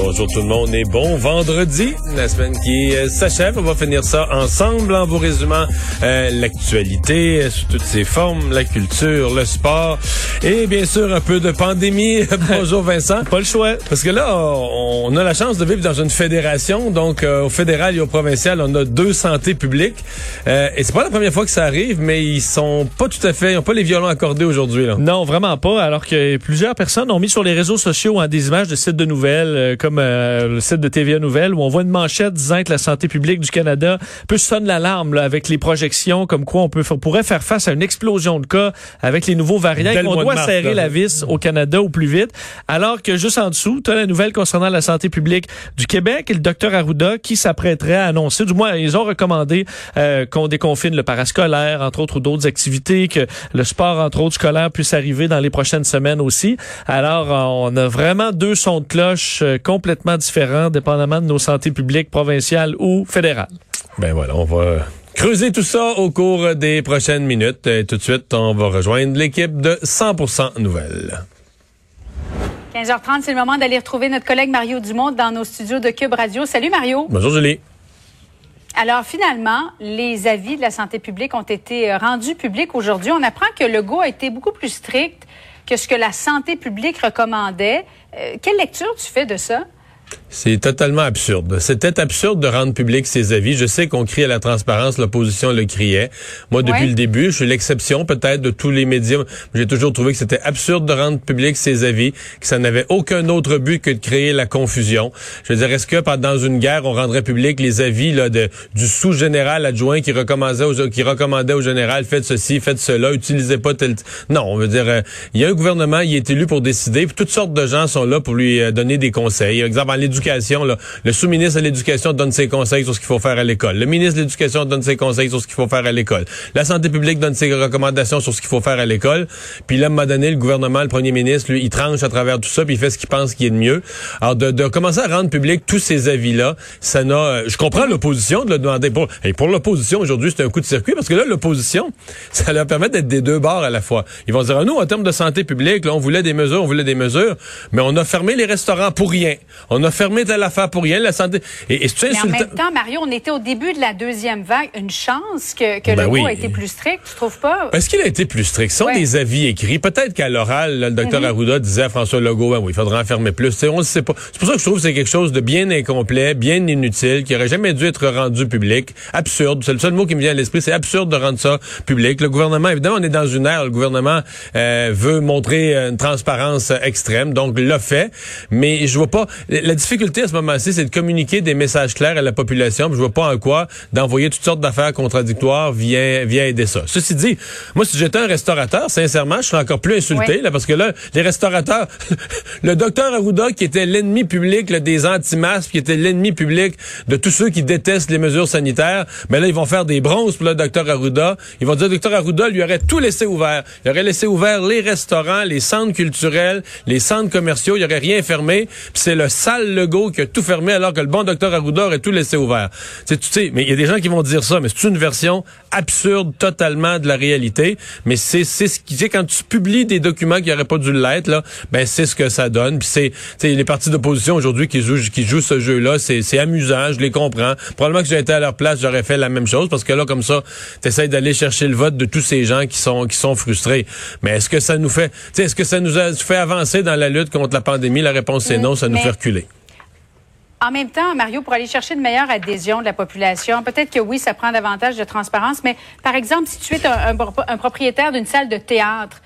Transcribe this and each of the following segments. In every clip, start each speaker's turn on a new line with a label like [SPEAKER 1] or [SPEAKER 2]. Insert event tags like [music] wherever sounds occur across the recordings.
[SPEAKER 1] Bonjour tout le monde et bon vendredi, la semaine qui euh, s'achève. On va finir ça ensemble en vous résumant euh, l'actualité euh, sous toutes ses formes, la culture, le sport et bien sûr un peu de pandémie. [laughs] Bonjour Vincent.
[SPEAKER 2] Pas le choix.
[SPEAKER 1] Parce que là, on a la chance de vivre dans une fédération. Donc au fédéral et au provincial, on a deux santé publiques. et c'est pas la première fois que ça arrive, mais ils sont pas tout à fait, ils ont pas les violons accordés aujourd'hui.
[SPEAKER 2] Non, vraiment pas. Alors que plusieurs personnes ont mis sur les réseaux sociaux hein, des images de sites de nouvelles comme euh, le site de TVA Nouvelle où on voit une manchette disant que la santé publique du Canada peut sonner l'alarme avec les projections comme quoi on peut pourrait faire face à une explosion de cas avec les nouveaux variants. On doit serrer la vis au Canada au plus vite. Alors que juste en dessous, tu as la nouvelle concernant la santé publique du Québec et le docteur Arruda qui s'apprêterait à annoncer, du moins ils ont recommandé euh, qu'on déconfine le parascolaire, entre autres, ou d'autres activités, que le sport, entre autres, scolaire puisse arriver dans les prochaines semaines aussi. Alors, on a vraiment deux sons de cloche euh, complètement différents, dépendamment de nos santé publiques provinciales ou fédérales.
[SPEAKER 1] Ben voilà, on va creuser tout ça au cours des prochaines minutes. Et tout de suite, on va rejoindre l'équipe de 100% Nouvelles.
[SPEAKER 3] 15h30, c'est le moment d'aller retrouver notre collègue Mario Dumont dans nos studios de Cube Radio. Salut Mario.
[SPEAKER 1] Bonjour Julie.
[SPEAKER 3] Alors finalement, les avis de la santé publique ont été rendus publics aujourd'hui. On apprend que le GO a été beaucoup plus strict que ce que la santé publique recommandait. Euh, quelle lecture tu fais de ça?
[SPEAKER 1] C'est totalement absurde. C'était absurde de rendre public ces avis. Je sais qu'on crie à la transparence, l'opposition le criait. Moi, depuis le début, je suis l'exception peut-être de tous les médias. J'ai toujours trouvé que c'était absurde de rendre public ces avis, que ça n'avait aucun autre but que de créer la confusion. Je veux dire, est-ce que pendant une guerre, on rendrait public les avis là, de, du sous-général adjoint qui recommandait, aux, qui recommandait au général, faites ceci, faites cela, utilisez pas tel... Non, on veut dire, euh, il y a un gouvernement, il est élu pour décider, puis toutes sortes de gens sont là pour lui euh, donner des conseils. Exemple, l'éducation, le sous-ministre de l'Éducation donne ses conseils sur ce qu'il faut faire à l'école. Le ministre de l'Éducation donne ses conseils sur ce qu'il faut faire à l'école. La santé publique donne ses recommandations sur ce qu'il faut faire à l'école. Puis là, à un moment donné, le gouvernement, le premier ministre, lui, il tranche à travers tout ça, puis il fait ce qu'il pense qui est de mieux. Alors, de, commencer à rendre public tous ces avis-là, ça n'a... Euh, je comprends l'opposition de le demander. Pour, et pour l'opposition, aujourd'hui, c'est un coup de circuit, parce que là, l'opposition, [laughs] ça leur permet d'être des deux bords à la fois. Ils vont dire, ah, nous, en termes de santé publique, là, on voulait des mesures, on voulait des mesures, mais on a fermé les restaurants pour rien. On fermé telle affaire pour rien, la santé.
[SPEAKER 3] Et, et Mais en même temps, Mario, on était au début de la deuxième vague. Une chance que, que ben le oui. a été plus strict, tu trouves pas?
[SPEAKER 1] Est-ce qu'il a été plus strict? Ce sont des avis écrits. Peut-être qu'à l'oral, le docteur mm-hmm. Arruda disait à François Legault, ben oui, il faudra en fermer plus. T'sais, on sait pas. C'est pour ça que je trouve que c'est quelque chose de bien incomplet, bien inutile, qui aurait jamais dû être rendu public. Absurde. C'est le seul mot qui me vient à l'esprit. C'est absurde de rendre ça public. Le gouvernement, évidemment, on est dans une ère, le gouvernement euh, veut montrer une transparence extrême, donc l'a fait. Mais je vois pas. La difficulté à ce moment-ci, c'est de communiquer des messages clairs à la population. Je vois pas en quoi d'envoyer toutes sortes d'affaires contradictoires vient, vient aider ça. Ceci dit, moi, si j'étais un restaurateur, sincèrement, je serais encore plus insulté, là, parce que là, les restaurateurs, [laughs] le docteur Arruda, qui était l'ennemi public des anti-masques, qui était l'ennemi public de tous ceux qui détestent les mesures sanitaires, mais là, ils vont faire des bronzes pour le docteur Arruda. Ils vont dire, docteur Arruda lui aurait tout laissé ouvert. Il aurait laissé ouvert les restaurants, les centres culturels, les centres commerciaux. Il aurait rien fermé. Puis c'est le sale Legault qui a tout fermé alors que le bon docteur Arruda aurait tout laissé ouvert. Tu sais, mais il y a des gens qui vont dire ça, mais c'est une version absurde totalement de la réalité. Mais c'est c'est ce qui c'est quand tu publies des documents qui n'auraient pas dû l'être là, ben c'est ce que ça donne. Puis c'est les partis d'opposition aujourd'hui qui jouent qui jouent ce jeu-là, c'est c'est amusant, je les comprends. Probablement que j'aurais été à leur place, j'aurais fait la même chose parce que là comme ça, tu essaies d'aller chercher le vote de tous ces gens qui sont qui sont frustrés. Mais est-ce que ça nous fait, est-ce que ça nous a fait avancer dans la lutte contre la pandémie? La réponse c'est non, ça nous fait reculer.
[SPEAKER 3] En même temps, Mario, pour aller chercher une meilleure adhésion de la population, peut-être que oui, ça prend davantage de transparence, mais par exemple, si tu es un, propriétaire d'une salle de théâtre,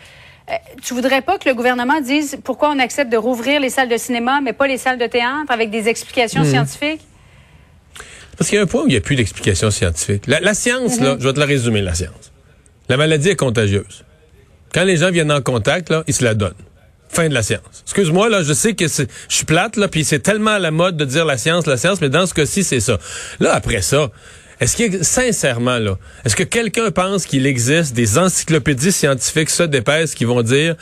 [SPEAKER 3] euh, tu voudrais pas que le gouvernement dise pourquoi on accepte de rouvrir les salles de cinéma, mais pas les salles de théâtre, avec des explications hmm. scientifiques?
[SPEAKER 1] Parce qu'il y a un point où il n'y a plus d'explications scientifiques. La, science, là, mm-hmm. je vais te la résumer, la science. La maladie est contagieuse. Quand les gens viennent en contact, là, ils se la donnent. Fin de la science. Excuse-moi, là, je sais que je suis plate, là, puis c'est tellement à la mode de dire la science, la science, mais dans ce cas-ci, c'est ça. Là, après ça, est-ce que, sincèrement, là, est-ce que quelqu'un pense qu'il existe des encyclopédies scientifiques, ça, d'épaisse, qui vont dire,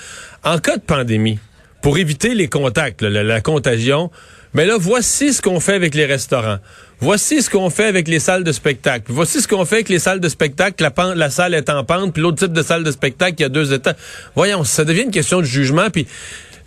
[SPEAKER 1] en cas de pandémie, pour éviter les contacts, la, contagion, Mais là, voici ce qu'on fait avec les restaurants. Voici ce qu'on fait avec les salles de spectacle. Voici ce qu'on fait avec les salles de spectacle. La, salle est en pente, puis l'autre type de salle de spectacle, il y a deux états. Voyons, ça devient une question de jugement, puis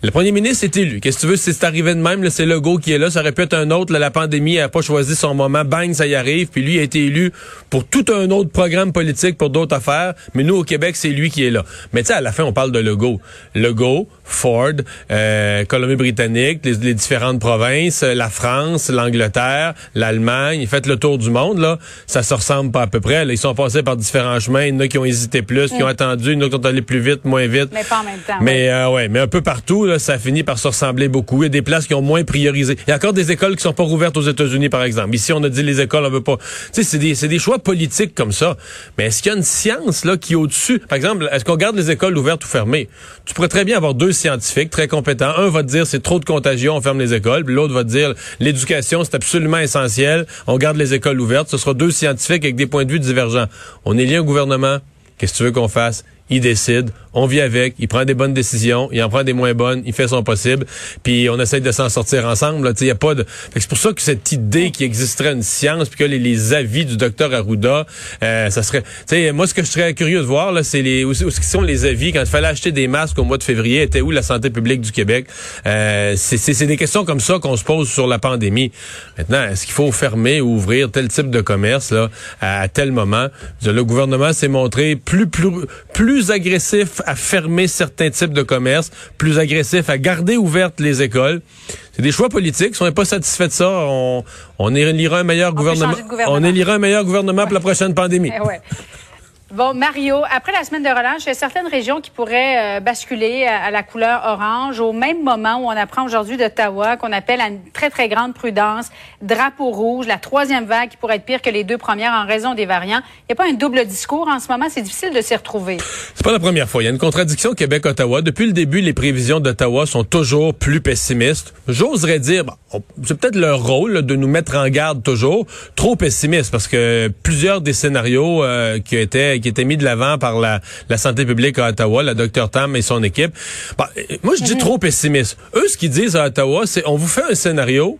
[SPEAKER 1] le premier ministre est élu. Qu'est-ce que tu veux, c'est arrivé de même, c'est le go qui est là. Ça aurait pu être un autre. la pandémie n'a pas choisi son moment. Bang, ça y arrive. Puis lui a été élu pour tout un autre programme politique, pour d'autres affaires. Mais nous, au Québec, c'est lui qui est là. Mais tu sais, à la fin, on parle de Legault. Legault, Ford, euh, Colombie-Britannique, les, différentes provinces, euh, la France, l'Angleterre, l'Allemagne. Faites le tour du monde, là. Ça se ressemble pas à peu près. Ils sont passés par différents chemins. Il y en a qui ont hésité plus, qui ont mm. attendu. Il y en a qui ont allé plus vite, moins vite.
[SPEAKER 3] Mais pas en même temps.
[SPEAKER 1] Mais, euh, ouais, mais un peu partout, ça finit par se ressembler beaucoup. Il y a des places qui ont moins priorisé. Il y a encore des écoles qui sont pas rouvertes aux États-Unis, par exemple. Ici, on a dit les écoles, on veut pas. Tu sais, c'est des, c'est des choix politiques comme ça. Mais est-ce qu'il y a une science là qui est au-dessus? Par exemple, est-ce qu'on garde les écoles ouvertes ou fermées? Tu pourrais très bien avoir deux scientifiques très compétents. Un va te dire c'est trop de contagion, on ferme les écoles. Puis l'autre va te dire l'éducation c'est absolument essentiel, on garde les écoles ouvertes. Ce sera deux scientifiques avec des points de vue divergents. On est lié au gouvernement. Qu'est-ce que tu veux qu'on fasse? Il décide on vit avec, il prend des bonnes décisions, il en prend des moins bonnes, il fait son possible, puis on essaie de s'en sortir ensemble. Il y a pas de. C'est pour ça que cette idée qu'il existerait une science, puis que les, avis du docteur Arruda, euh, ça serait. sais, moi, ce que je serais curieux de voir, là, c'est les où, sont les avis quand il fallait acheter des masques au mois de février, était où la santé publique du Québec? Euh, C'est des questions comme ça qu'on se pose sur la pandémie. Maintenant, est-ce qu'il faut fermer ou ouvrir tel type de commerce là à, tel moment? Le gouvernement s'est montré plus plus plus agressif à fermer certains types de commerces, plus agressif à garder ouvertes les écoles. C'est des choix politiques. Si on n'est pas satisfait de ça, on, on élira un meilleur gouvernement. On élira un meilleur gouvernement pour la prochaine pandémie.
[SPEAKER 3] Eh Bon, Mario, après la semaine de relâche, il y a certaines régions qui pourraient euh, basculer à, la couleur orange au même moment où on apprend aujourd'hui d'Ottawa qu'on appelle à une très, très grande prudence, drapeau rouge, la troisième vague qui pourrait être pire que les deux premières en raison des variants. Il n'y a pas un double discours en ce moment, c'est difficile de s'y retrouver.
[SPEAKER 1] C'est pas la première fois. Il y a une contradiction Québec-Ottawa. Depuis le début, les prévisions d'Ottawa sont toujours plus pessimistes. J'oserais dire, c'est peut-être leur rôle de nous mettre en garde toujours, trop pessimistes parce que plusieurs des scénarios euh, qui étaient qui était mis de l'avant par la, la santé publique à Ottawa, la docteur Tam et son équipe. Bah, moi, je dis mhm. trop pessimiste. Eux, ce qu'ils disent à Ottawa, c'est on vous fait un scénario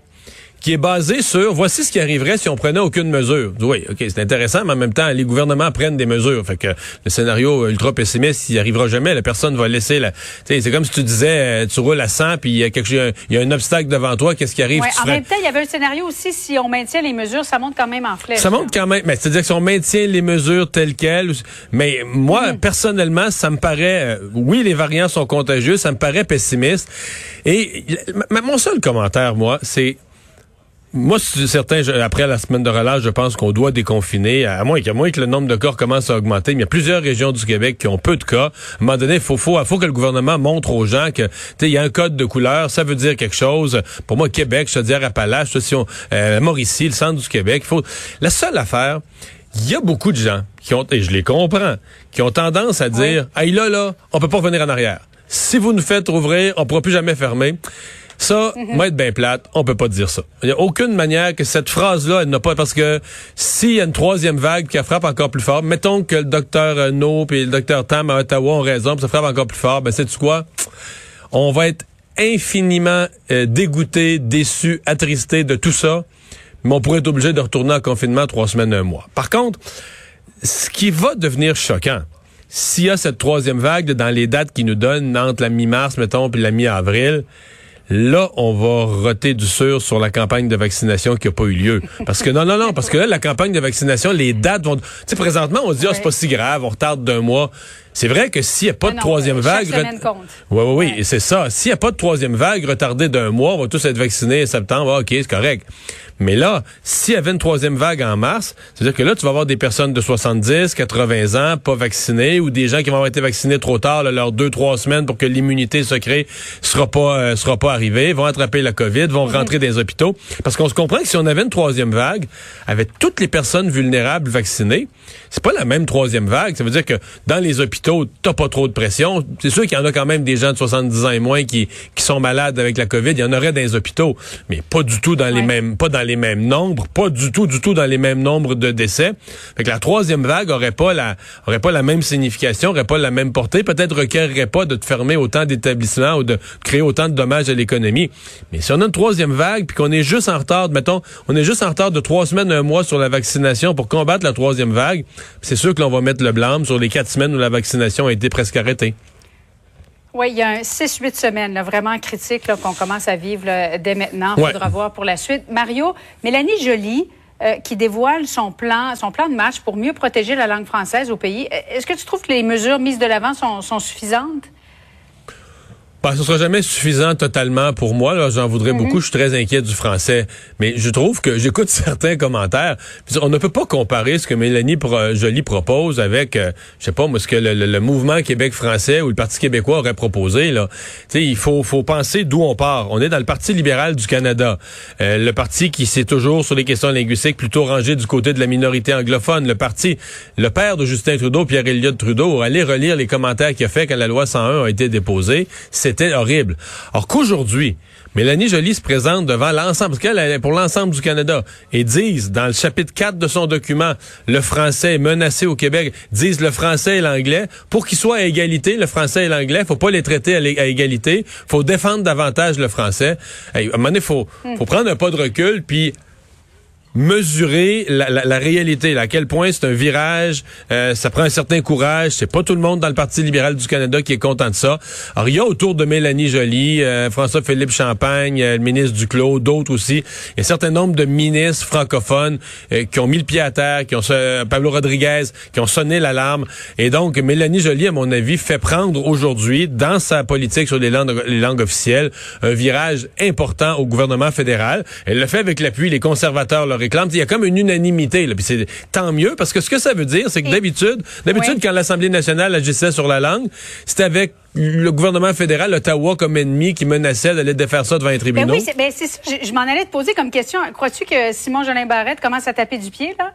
[SPEAKER 1] qui est basé sur voici ce qui arriverait si on prenait aucune mesure. Oui, OK, c'est intéressant, mais en même temps, les gouvernements prennent des mesures. Fait que le scénario ultra pessimiste, il arrivera jamais. La personne va laisser la. C'est comme si tu disais, euh, tu roules à 100 puis il y a quelque chose, il y a un obstacle devant toi. Qu'est-ce qui arrive?
[SPEAKER 3] Ouais, En même temps, il y avait un scénario aussi si on maintient les mesures, ça monte quand même en flèche.
[SPEAKER 1] Ça monte quand même, mais c'est-à-dire que si on maintient les mesures telles quelles. Mais moi, mhm. personnellement, ça me paraît. Euh, oui, les variants sont contagieux, ça me paraît pessimiste. Et mon seul commentaire, moi, c'est moi, certain, après la semaine de relâche, je pense qu'on doit déconfiner, à moins, moins que le nombre de cas commence à augmenter. Mais il y a plusieurs régions du Québec qui ont peu de cas. À un moment donné, il faut, faut, faut que le gouvernement montre aux gens que il y a un code de couleur, ça veut dire quelque chose. Pour moi, Québec, je te dire Appalaches, si on, euh, Mauricie, le centre du Québec, il faut. La seule affaire, il y a beaucoup de gens qui ont, et je les comprends, qui ont tendance à dire, ah là, là, on peut pas revenir en arrière. Si vous nous faites ouvrir, on pourra plus jamais fermer. Ça, mm être bien plate, on peut pas dire ça. Il n'y a aucune manière que cette phrase-là, elle n'a pas, parce que s'il y a une troisième vague qui frappe encore plus fort, mettons que le docteur No et le docteur Tam à Ottawa ont raison, puis ça frappe encore plus fort, ben c'est quoi? On va être infiniment euh, dégoûté, déçu, attristé de tout ça, mais on pourrait être obligé de retourner en confinement trois semaines, un mois. Par contre, ce qui va devenir choquant, s'il y a cette troisième vague dans les dates qui nous donnent entre la mi-mars, mettons, puis la mi-avril, Là, on va roter du sur sur la campagne de vaccination qui n'a pas eu lieu. Parce que non, non, non, parce que là, la campagne de vaccination, les dates vont... Tu sais, présentement, on se dit, oh, c'est pas si grave, on retarde d'un mois. C'est vrai que s'il n'y a pas de troisième vague... Oui, oui, oui, c'est ça. S'il n'y a pas de troisième vague retardée d'un mois, on va tous être vaccinés en septembre, ah, OK, c'est correct. Mais là, s'il y avait une troisième vague en mars, c'est-à-dire que là, tu vas avoir des personnes de 70, 80 ans pas vaccinées ou des gens qui vont avoir été vaccinés trop tard, là, leurs deux, trois semaines pour que l'immunité se crée sera pas, euh, sera pas arrivée, vont attraper la COVID, vont mhm. rentrer dans les hôpitaux. Parce qu'on se comprend que si on avait une troisième vague, avec toutes les personnes vulnérables vaccinées, c'est pas la même troisième vague. Ça veut dire que dans les hôpitaux, t'as pas trop de pression. C'est sûr qu'il y en a quand même des gens de 70 ans et moins qui, qui sont malades avec la COVID. Il y en aurait dans les hôpitaux, mais pas du tout dans les mêmes, pas dans les mêmes nombres, pas du tout, du tout dans les mêmes nombres de décès. Fait que la troisième vague aurait pas la, aurait pas la même signification, aurait pas la même portée, peut-être requerrait pas de te fermer autant d'établissements ou de créer autant de dommages à l'économie. Mais si on a une troisième vague, puis qu'on est juste en retard, mettons, on est juste en retard de trois semaines, un mois sur la vaccination pour combattre la troisième vague, c'est sûr que l'on va mettre le blâme sur les quatre semaines où la vaccination a été presque arrêtée.
[SPEAKER 3] Oui, il y a un 6-8 semaines vraiment critique qu'on commence à vivre dès maintenant. Il faudra voir pour la suite. Mario, Mélanie Joly, euh, qui dévoile son plan, son plan de match pour mieux protéger la langue française au pays. Est-ce que tu trouves que les mesures mises de l'avant sont suffisantes?
[SPEAKER 1] Ben, ce sera jamais suffisant totalement pour moi. J'en voudrais mhm. beaucoup. Je suis très inquiet du français. Mais je trouve que j'écoute [laughs] certains commentaires. On ne peut pas comparer ce que Mélanie Joly propose avec, euh, je sais pas, moi, ce que le, mouvement Québec français ou le Parti québécois aurait proposé. Là. il faut, faut penser d'où on part. On est dans le Parti libéral du Canada. Euh, le parti qui s'est toujours, sur les questions linguistiques, plutôt rangé du côté de la minorité anglophone. Le parti, le père de Justin Trudeau, Pierre Elliott Trudeau, allez relire les commentaires qu'il a fait quand la loi 101 a été déposée. C'est c'était horrible. Alors qu'aujourd'hui, Mélanie Joly se présente devant l'ensemble, parce qu'elle est pour l'ensemble du Canada, et disent, dans le chapitre 4 de son document, le français est menacé au Québec, disent le français et l'anglais, pour qu'ils soient à égalité, le français et l'anglais, faut pas les traiter à, égalité, faut défendre davantage le français. à un moment donné, faut, faut prendre un pas de recul, puis mesurer la, la, la, réalité, à quel point c'est un virage, euh, ça prend un certain courage. C'est pas tout le monde dans le Parti libéral du Canada qui est content de ça. Alors, il y a autour de Mélanie Joly, euh, François-Philippe Champagne, euh, le ministre Duclos, d'autres aussi. Un certain nombre de ministres francophones qui ont mis le pied à terre, qui ont Pablo Rodriguez, qui ont sonné l'alarme. Et donc, Mélanie Joly, à mon avis, fait prendre aujourd'hui, dans sa politique sur les langues, les langues officielles, un virage important au gouvernement fédéral. Elle le fait avec l'appui, les conservateurs il y a comme une unanimité. Là, puis c'est tant mieux parce que ce que ça veut dire, c'est que d'habitude, d'habitude quand l'Assemblée nationale agissait sur la langue, c'était avec le gouvernement fédéral, Ottawa comme ennemi qui menaçait d'aller défaire ça devant les ben tribunaux.
[SPEAKER 3] oui, c'est, ben je, je m'en allais te poser comme question. Crois-tu que Simon Jolin Barrette commence à taper du pied là?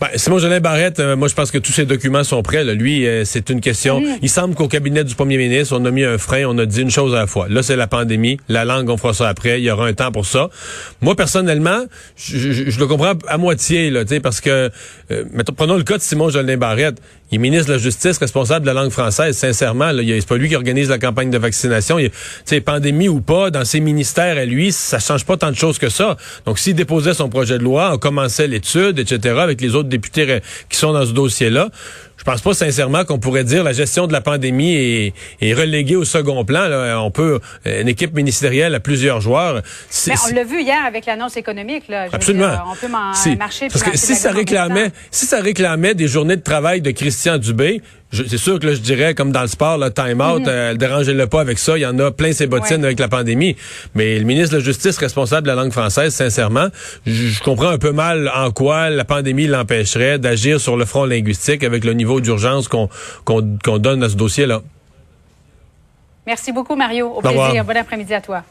[SPEAKER 1] Ben, Simon Jolin Barrette, euh, moi je pense que tous ces documents sont prêts. Lui, euh, c'est une question. Il semble qu'au cabinet du premier ministre, on a mis un frein, on a dit une chose à la fois. Là, c'est la pandémie. La langue, on fera ça après. Il y aura un temps pour ça. Moi, personnellement, je, le comprends à moitié, là, parce que, euh, prenons le cas de Simon Jolin Barrette. Il est ministre de la Justice, responsable de la langue française. Sincèrement, c'est pas lui qui organise la campagne de vaccination. Il, pandémie ou pas, dans ses ministères à lui, ça change pas tant de choses que ça. Donc, s'il déposait son projet de loi, on commençait l'étude, etc., avec les autres députés qui sont dans ce dossier-là, je pense pas sincèrement qu'on pourrait dire la gestion de la pandémie est, est reléguée au second plan. Là. On peut une équipe ministérielle à plusieurs joueurs.
[SPEAKER 3] Mais on l'a vu hier avec l'annonce économique. Là.
[SPEAKER 1] Absolument.
[SPEAKER 3] on peut marcher.
[SPEAKER 1] Parce que si ça réclamait, si ça réclamait des journées de travail de Christian Dubé, c'est sûr que là, je dirais, comme dans le sport, le time out, mm euh, dérangez-le pas avec ça. Il y en a plein ses bottines avec la pandémie. Mais le ministre de la Justice, responsable de la langue française, sincèrement, je comprends un peu mal en quoi la pandémie l'empêcherait d'agir sur le front linguistique avec le niveau d'urgence qu'on qu'on donne à ce dossier-là.
[SPEAKER 3] Merci beaucoup, Mario. Au plaisir. Bon après-midi à toi.